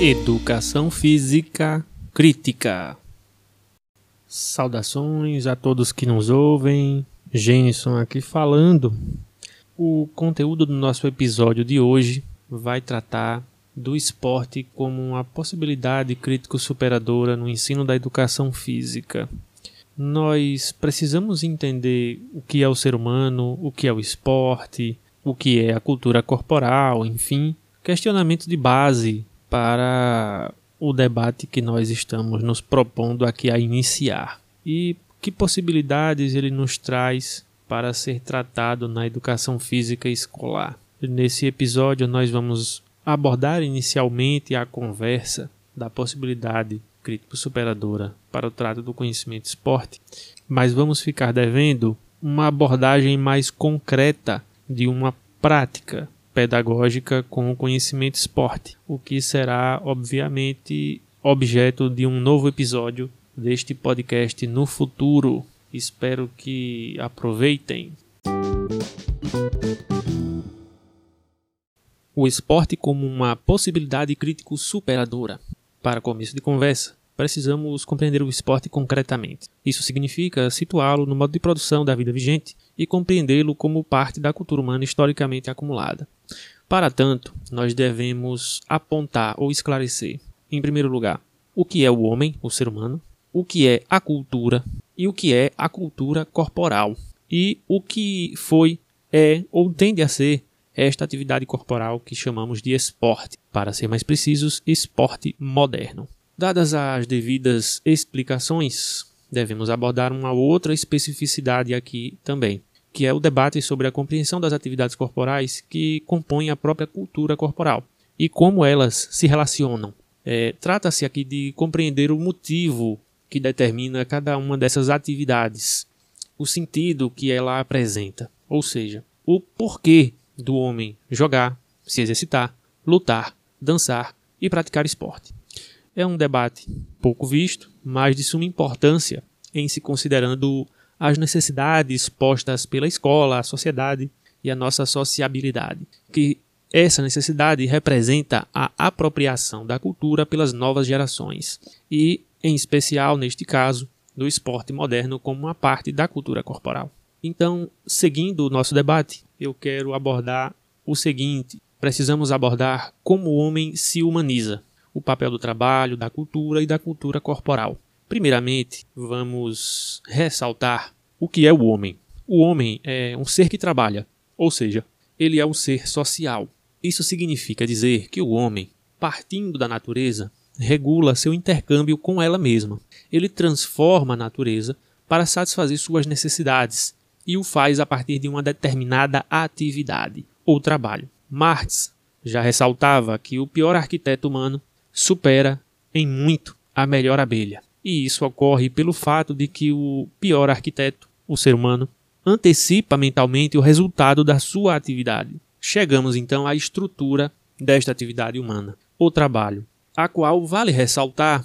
Educação Física Crítica. Saudações a todos que nos ouvem. Jenson aqui falando. O conteúdo do nosso episódio de hoje vai tratar do esporte como uma possibilidade crítico-superadora no ensino da educação física. Nós precisamos entender o que é o ser humano, o que é o esporte, o que é a cultura corporal, enfim, questionamentos de base para o debate que nós estamos nos propondo aqui a iniciar. E que possibilidades ele nos traz para ser tratado na educação física escolar. Nesse episódio, nós vamos abordar inicialmente a conversa da possibilidade crítico-superadora para o trato do conhecimento esporte, mas vamos ficar devendo uma abordagem mais concreta de uma prática pedagógica com o conhecimento esporte, o que será, obviamente, objeto de um novo episódio deste podcast no futuro. Espero que aproveitem. O esporte como uma possibilidade crítico superadora. Para começo de conversa, precisamos compreender o esporte concretamente. Isso significa situá-lo no modo de produção da vida vigente e compreendê-lo como parte da cultura humana historicamente acumulada. Para tanto, nós devemos apontar ou esclarecer, em primeiro lugar, o que é o homem, o ser humano, o que é a cultura e o que é a cultura corporal, e o que foi, é ou tende a ser esta atividade corporal que chamamos de esporte, para ser mais precisos, esporte moderno. Dadas as devidas explicações, devemos abordar uma outra especificidade aqui também, que é o debate sobre a compreensão das atividades corporais que compõem a própria cultura corporal e como elas se relacionam. É, Trata-se aqui de compreender o motivo que determina cada uma dessas atividades, o sentido que ela apresenta, ou seja, o porquê do homem jogar, se exercitar, lutar, dançar e praticar esporte é um debate pouco visto, mas de suma importância em se considerando as necessidades postas pela escola, a sociedade e a nossa sociabilidade, que essa necessidade representa a apropriação da cultura pelas novas gerações e, em especial neste caso, do esporte moderno como uma parte da cultura corporal. Então, seguindo o nosso debate, eu quero abordar o seguinte: precisamos abordar como o homem se humaniza o papel do trabalho, da cultura e da cultura corporal. Primeiramente, vamos ressaltar o que é o homem. O homem é um ser que trabalha, ou seja, ele é um ser social. Isso significa dizer que o homem, partindo da natureza, regula seu intercâmbio com ela mesma. Ele transforma a natureza para satisfazer suas necessidades e o faz a partir de uma determinada atividade ou trabalho. Marx já ressaltava que o pior arquiteto humano supera em muito a melhor abelha. E isso ocorre pelo fato de que o pior arquiteto, o ser humano, antecipa mentalmente o resultado da sua atividade. Chegamos então à estrutura desta atividade humana, o trabalho, a qual vale ressaltar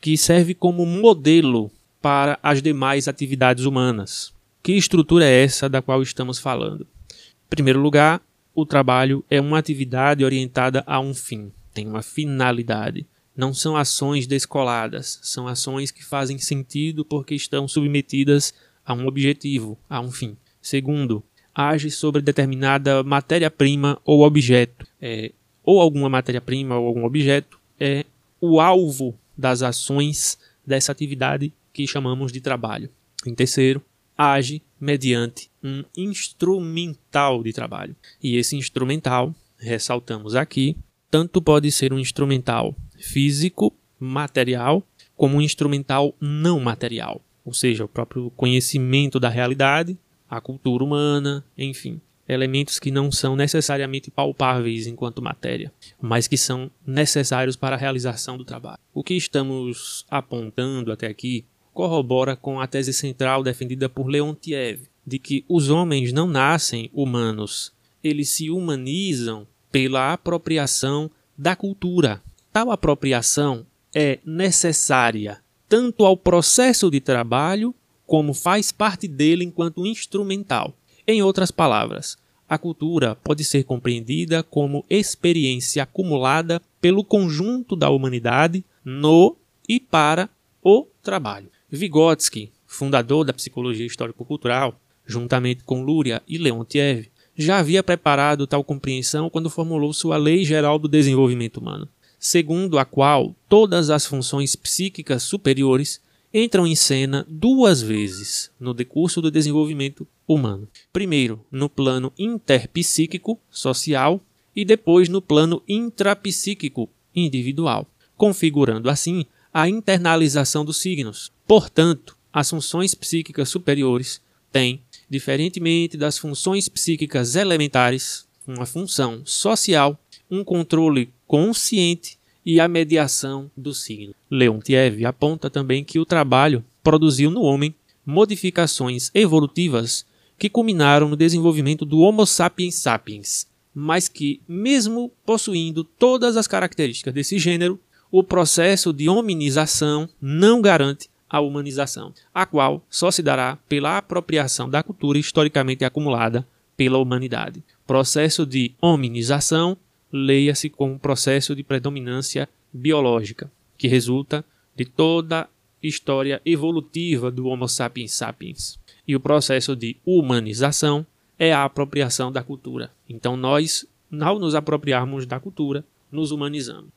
que serve como modelo para as demais atividades humanas. Que estrutura é essa da qual estamos falando? Em primeiro lugar, o trabalho é uma atividade orientada a um fim tem uma finalidade. Não são ações descoladas, são ações que fazem sentido porque estão submetidas a um objetivo, a um fim. Segundo, age sobre determinada matéria-prima ou objeto. É, ou alguma matéria-prima ou algum objeto é o alvo das ações dessa atividade que chamamos de trabalho. Em terceiro, age mediante um instrumental de trabalho. E esse instrumental, ressaltamos aqui, tanto pode ser um instrumental físico, material, como um instrumental não material, ou seja, o próprio conhecimento da realidade, a cultura humana, enfim, elementos que não são necessariamente palpáveis enquanto matéria, mas que são necessários para a realização do trabalho. O que estamos apontando até aqui corrobora com a tese central defendida por Leontiev, de que os homens não nascem humanos, eles se humanizam pela apropriação da cultura. Tal apropriação é necessária tanto ao processo de trabalho como faz parte dele enquanto instrumental. Em outras palavras, a cultura pode ser compreendida como experiência acumulada pelo conjunto da humanidade no e para o trabalho. Vygotsky, fundador da psicologia histórico-cultural, juntamente com Luria e Leontiev, já havia preparado tal compreensão quando formulou sua Lei Geral do Desenvolvimento Humano, segundo a qual todas as funções psíquicas superiores entram em cena duas vezes no decurso do desenvolvimento humano. Primeiro, no plano interpsíquico social e depois no plano intrapsíquico individual, configurando assim a internalização dos signos. Portanto, as funções psíquicas superiores têm, diferentemente das funções psíquicas elementares, uma função social, um controle consciente e a mediação do signo. Leontiev aponta também que o trabalho produziu no homem modificações evolutivas que culminaram no desenvolvimento do Homo sapiens sapiens, mas que, mesmo possuindo todas as características desse gênero, o processo de hominização não garante a humanização, a qual só se dará pela apropriação da cultura historicamente acumulada pela humanidade. Processo de hominização leia-se como processo de predominância biológica, que resulta de toda a história evolutiva do Homo sapiens sapiens. E o processo de humanização é a apropriação da cultura. Então nós, ao nos apropriarmos da cultura, nos humanizamos.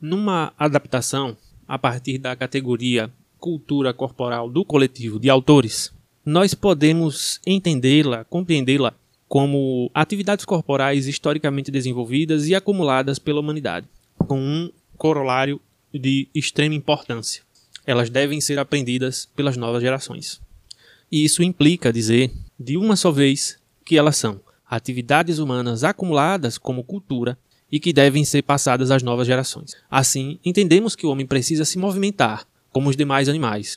Numa adaptação a partir da categoria cultura corporal do coletivo de autores, nós podemos entendê-la, compreendê-la como atividades corporais historicamente desenvolvidas e acumuladas pela humanidade, com um corolário de extrema importância. Elas devem ser aprendidas pelas novas gerações. E isso implica dizer, de uma só vez, que elas são atividades humanas acumuladas como cultura e que devem ser passadas às novas gerações. Assim, entendemos que o homem precisa se movimentar, como os demais animais,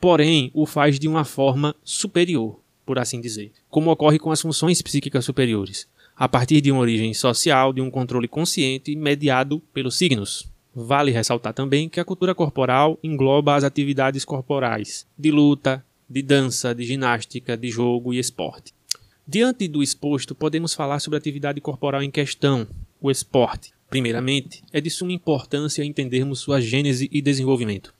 porém o faz de uma forma superior, por assim dizer, como ocorre com as funções psíquicas superiores, a partir de uma origem social, de um controle consciente mediado pelos signos. Vale ressaltar também que a cultura corporal engloba as atividades corporais de luta, de dança, de ginástica, de jogo e esporte. Diante do exposto, podemos falar sobre a atividade corporal em questão, o esporte. Primeiramente, é de suma importância entendermos sua gênese e desenvolvimento.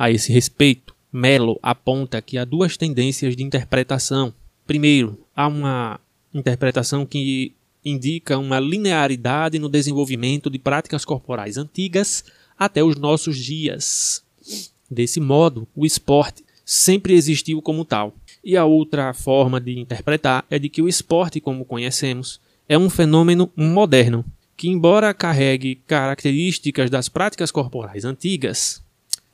A esse respeito, Mello aponta que há duas tendências de interpretação. Primeiro, há uma interpretação que indica uma linearidade no desenvolvimento de práticas corporais antigas até os nossos dias. Desse modo, o esporte sempre existiu como tal. E a outra forma de interpretar é de que o esporte, como conhecemos, é um fenômeno moderno, que, embora carregue características das práticas corporais antigas,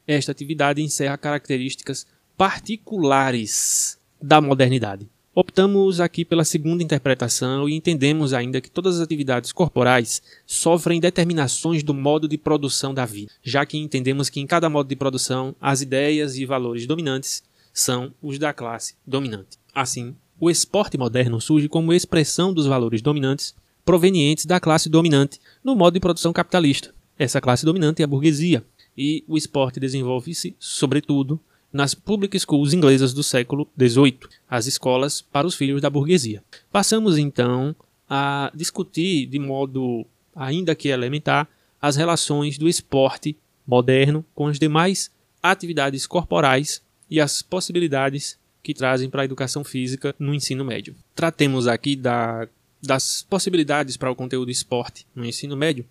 esta atividade encerra características particulares da modernidade. Optamos aqui pela segunda interpretação e entendemos ainda que todas as atividades corporais sofrem determinações do modo de produção da vida, já que entendemos que em cada modo de produção as ideias e valores dominantes são os da classe dominante. Assim, o esporte moderno surge como expressão dos valores dominantes provenientes da classe dominante no modo de produção capitalista. Essa classe dominante é a burguesia, e o esporte desenvolve-se, sobretudo, nas public schools inglesas do século XVIII, as escolas para os filhos da burguesia. Passamos então a discutir de modo ainda que elementar as relações do esporte moderno com as demais atividades corporais e as possibilidades que trazem para a educação física no ensino médio. Tratemos aqui da, das possibilidades para o conteúdo esporte no ensino médio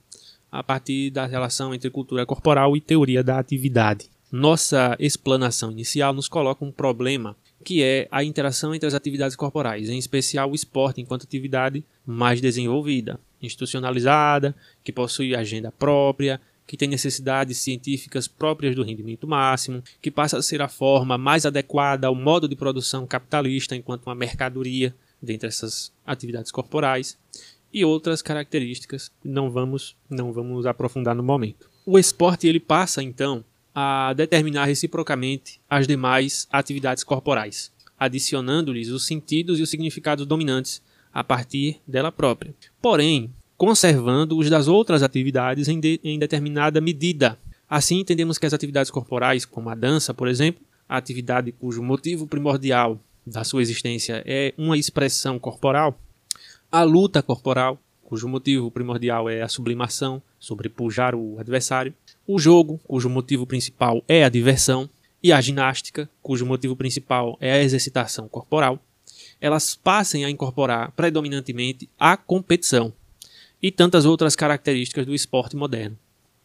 a partir da relação entre cultura corporal e teoria da atividade. Nossa explanação inicial nos coloca um problema que é a interação entre as atividades corporais, em especial o esporte enquanto atividade mais desenvolvida, institucionalizada, que possui agenda própria, que tem necessidades científicas próprias do rendimento máximo, que passa a ser a forma mais adequada ao modo de produção capitalista enquanto uma mercadoria dentre essas atividades corporais e outras características que não vamos não vamos aprofundar no momento. O esporte ele passa então a determinar reciprocamente as demais atividades corporais, adicionando-lhes os sentidos e os significados dominantes a partir dela própria. Porém, conservando os das outras atividades em, de, em determinada medida. Assim, entendemos que as atividades corporais, como a dança, por exemplo, a atividade cujo motivo primordial da sua existência é uma expressão corporal, a luta corporal, cujo motivo primordial é a sublimação, sobrepujar o adversário, o jogo, cujo motivo principal é a diversão, e a ginástica, cujo motivo principal é a exercitação corporal, elas passem a incorporar predominantemente a competição e tantas outras características do esporte moderno.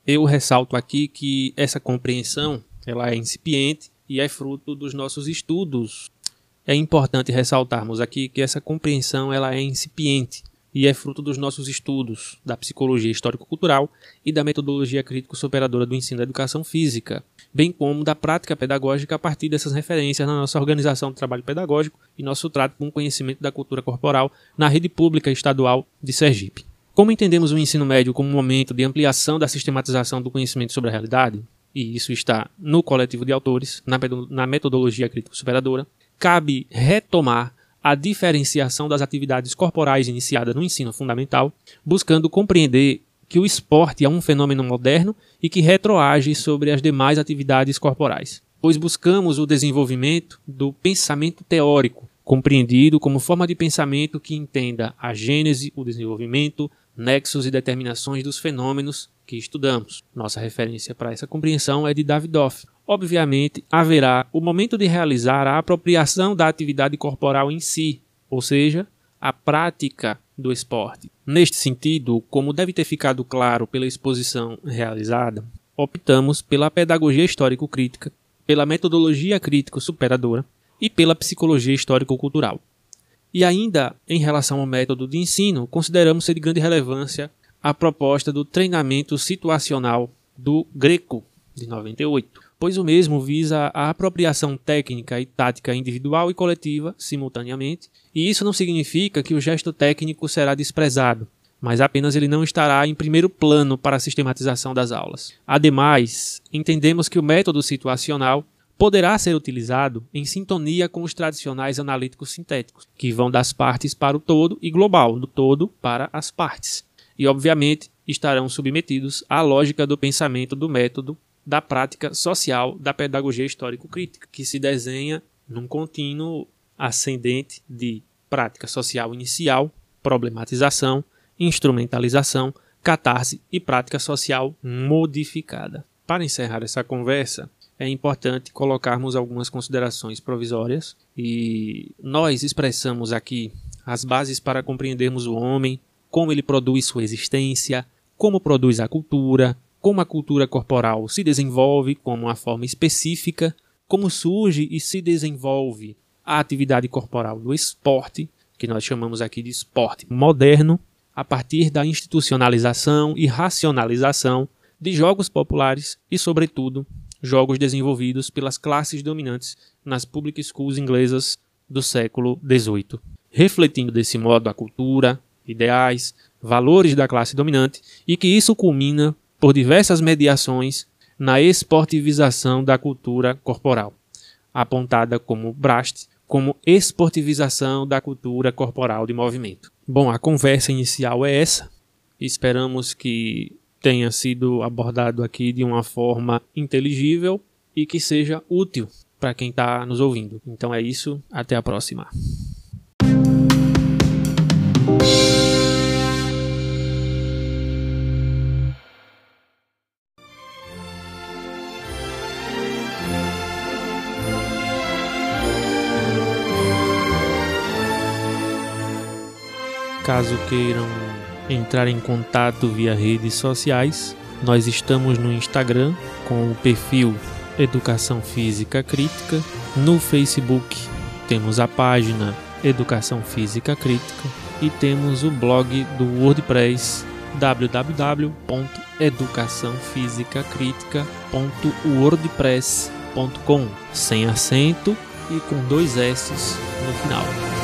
Eu ressalto aqui que essa compreensão ela é incipiente e é fruto dos nossos estudos. É importante ressaltarmos aqui que essa compreensão ela é incipiente e é fruto dos nossos estudos da psicologia histórico-cultural e da metodologia crítico-superadora do ensino da educação física, bem como da prática pedagógica a partir dessas referências na nossa organização do trabalho pedagógico e nosso trato com o conhecimento da cultura corporal na rede pública estadual de Sergipe. Como entendemos o ensino médio como um momento de ampliação da sistematização do conhecimento sobre a realidade, e isso está no coletivo de autores, na metodologia crítico-superadora, cabe retomar a diferenciação das atividades corporais iniciada no ensino fundamental, buscando compreender que o esporte é um fenômeno moderno e que retroage sobre as demais atividades corporais, pois buscamos o desenvolvimento do pensamento teórico, compreendido como forma de pensamento que entenda a gênese, o desenvolvimento, nexos e determinações dos fenômenos que estudamos. Nossa referência para essa compreensão é de Davidoff, obviamente haverá o momento de realizar a apropriação da atividade corporal em si, ou seja, a prática do esporte. Neste sentido, como deve ter ficado claro pela exposição realizada, optamos pela pedagogia histórico-crítica, pela metodologia crítico-superadora e pela psicologia histórico-cultural. E ainda, em relação ao método de ensino, consideramos ser de grande relevância a proposta do treinamento situacional do Greco, de 98, pois o mesmo visa a apropriação técnica e tática individual e coletiva simultaneamente, e isso não significa que o gesto técnico será desprezado, mas apenas ele não estará em primeiro plano para a sistematização das aulas. Ademais, entendemos que o método situacional poderá ser utilizado em sintonia com os tradicionais analíticos sintéticos, que vão das partes para o todo e global, do todo para as partes. E, obviamente, estarão submetidos à lógica do pensamento do método da prática social da pedagogia histórico-crítica, que se desenha num contínuo ascendente de prática social inicial, problematização, instrumentalização, catarse e prática social modificada. Para encerrar essa conversa, é importante colocarmos algumas considerações provisórias e nós expressamos aqui as bases para compreendermos o homem, como ele produz sua existência, como produz a cultura, como a cultura corporal se desenvolve como uma forma específica, como surge e se desenvolve a atividade corporal do esporte, que nós chamamos aqui de esporte moderno, a partir da institucionalização e racionalização de jogos populares e, sobretudo, jogos desenvolvidos pelas classes dominantes nas public schools inglesas do século XVIII. Refletindo desse modo a cultura, ideais, valores da classe dominante e que isso culmina por diversas mediações na esportivização da cultura corporal, apontada como Brast como esportivização da cultura corporal de movimento. Bom, a conversa inicial é essa. Esperamos que tenha sido abordado aqui de uma forma inteligível e que seja útil para quem está nos ouvindo. Então é isso, até a próxima. Caso queiram entrar em contato via redes sociais, nós estamos no Instagram com o perfil Educação Física Crítica, no Facebook temos a página Educação Física Crítica e temos o blog do WordPress www.educaçãofisicacritica.wordpress.com sem acento e com dois S no final.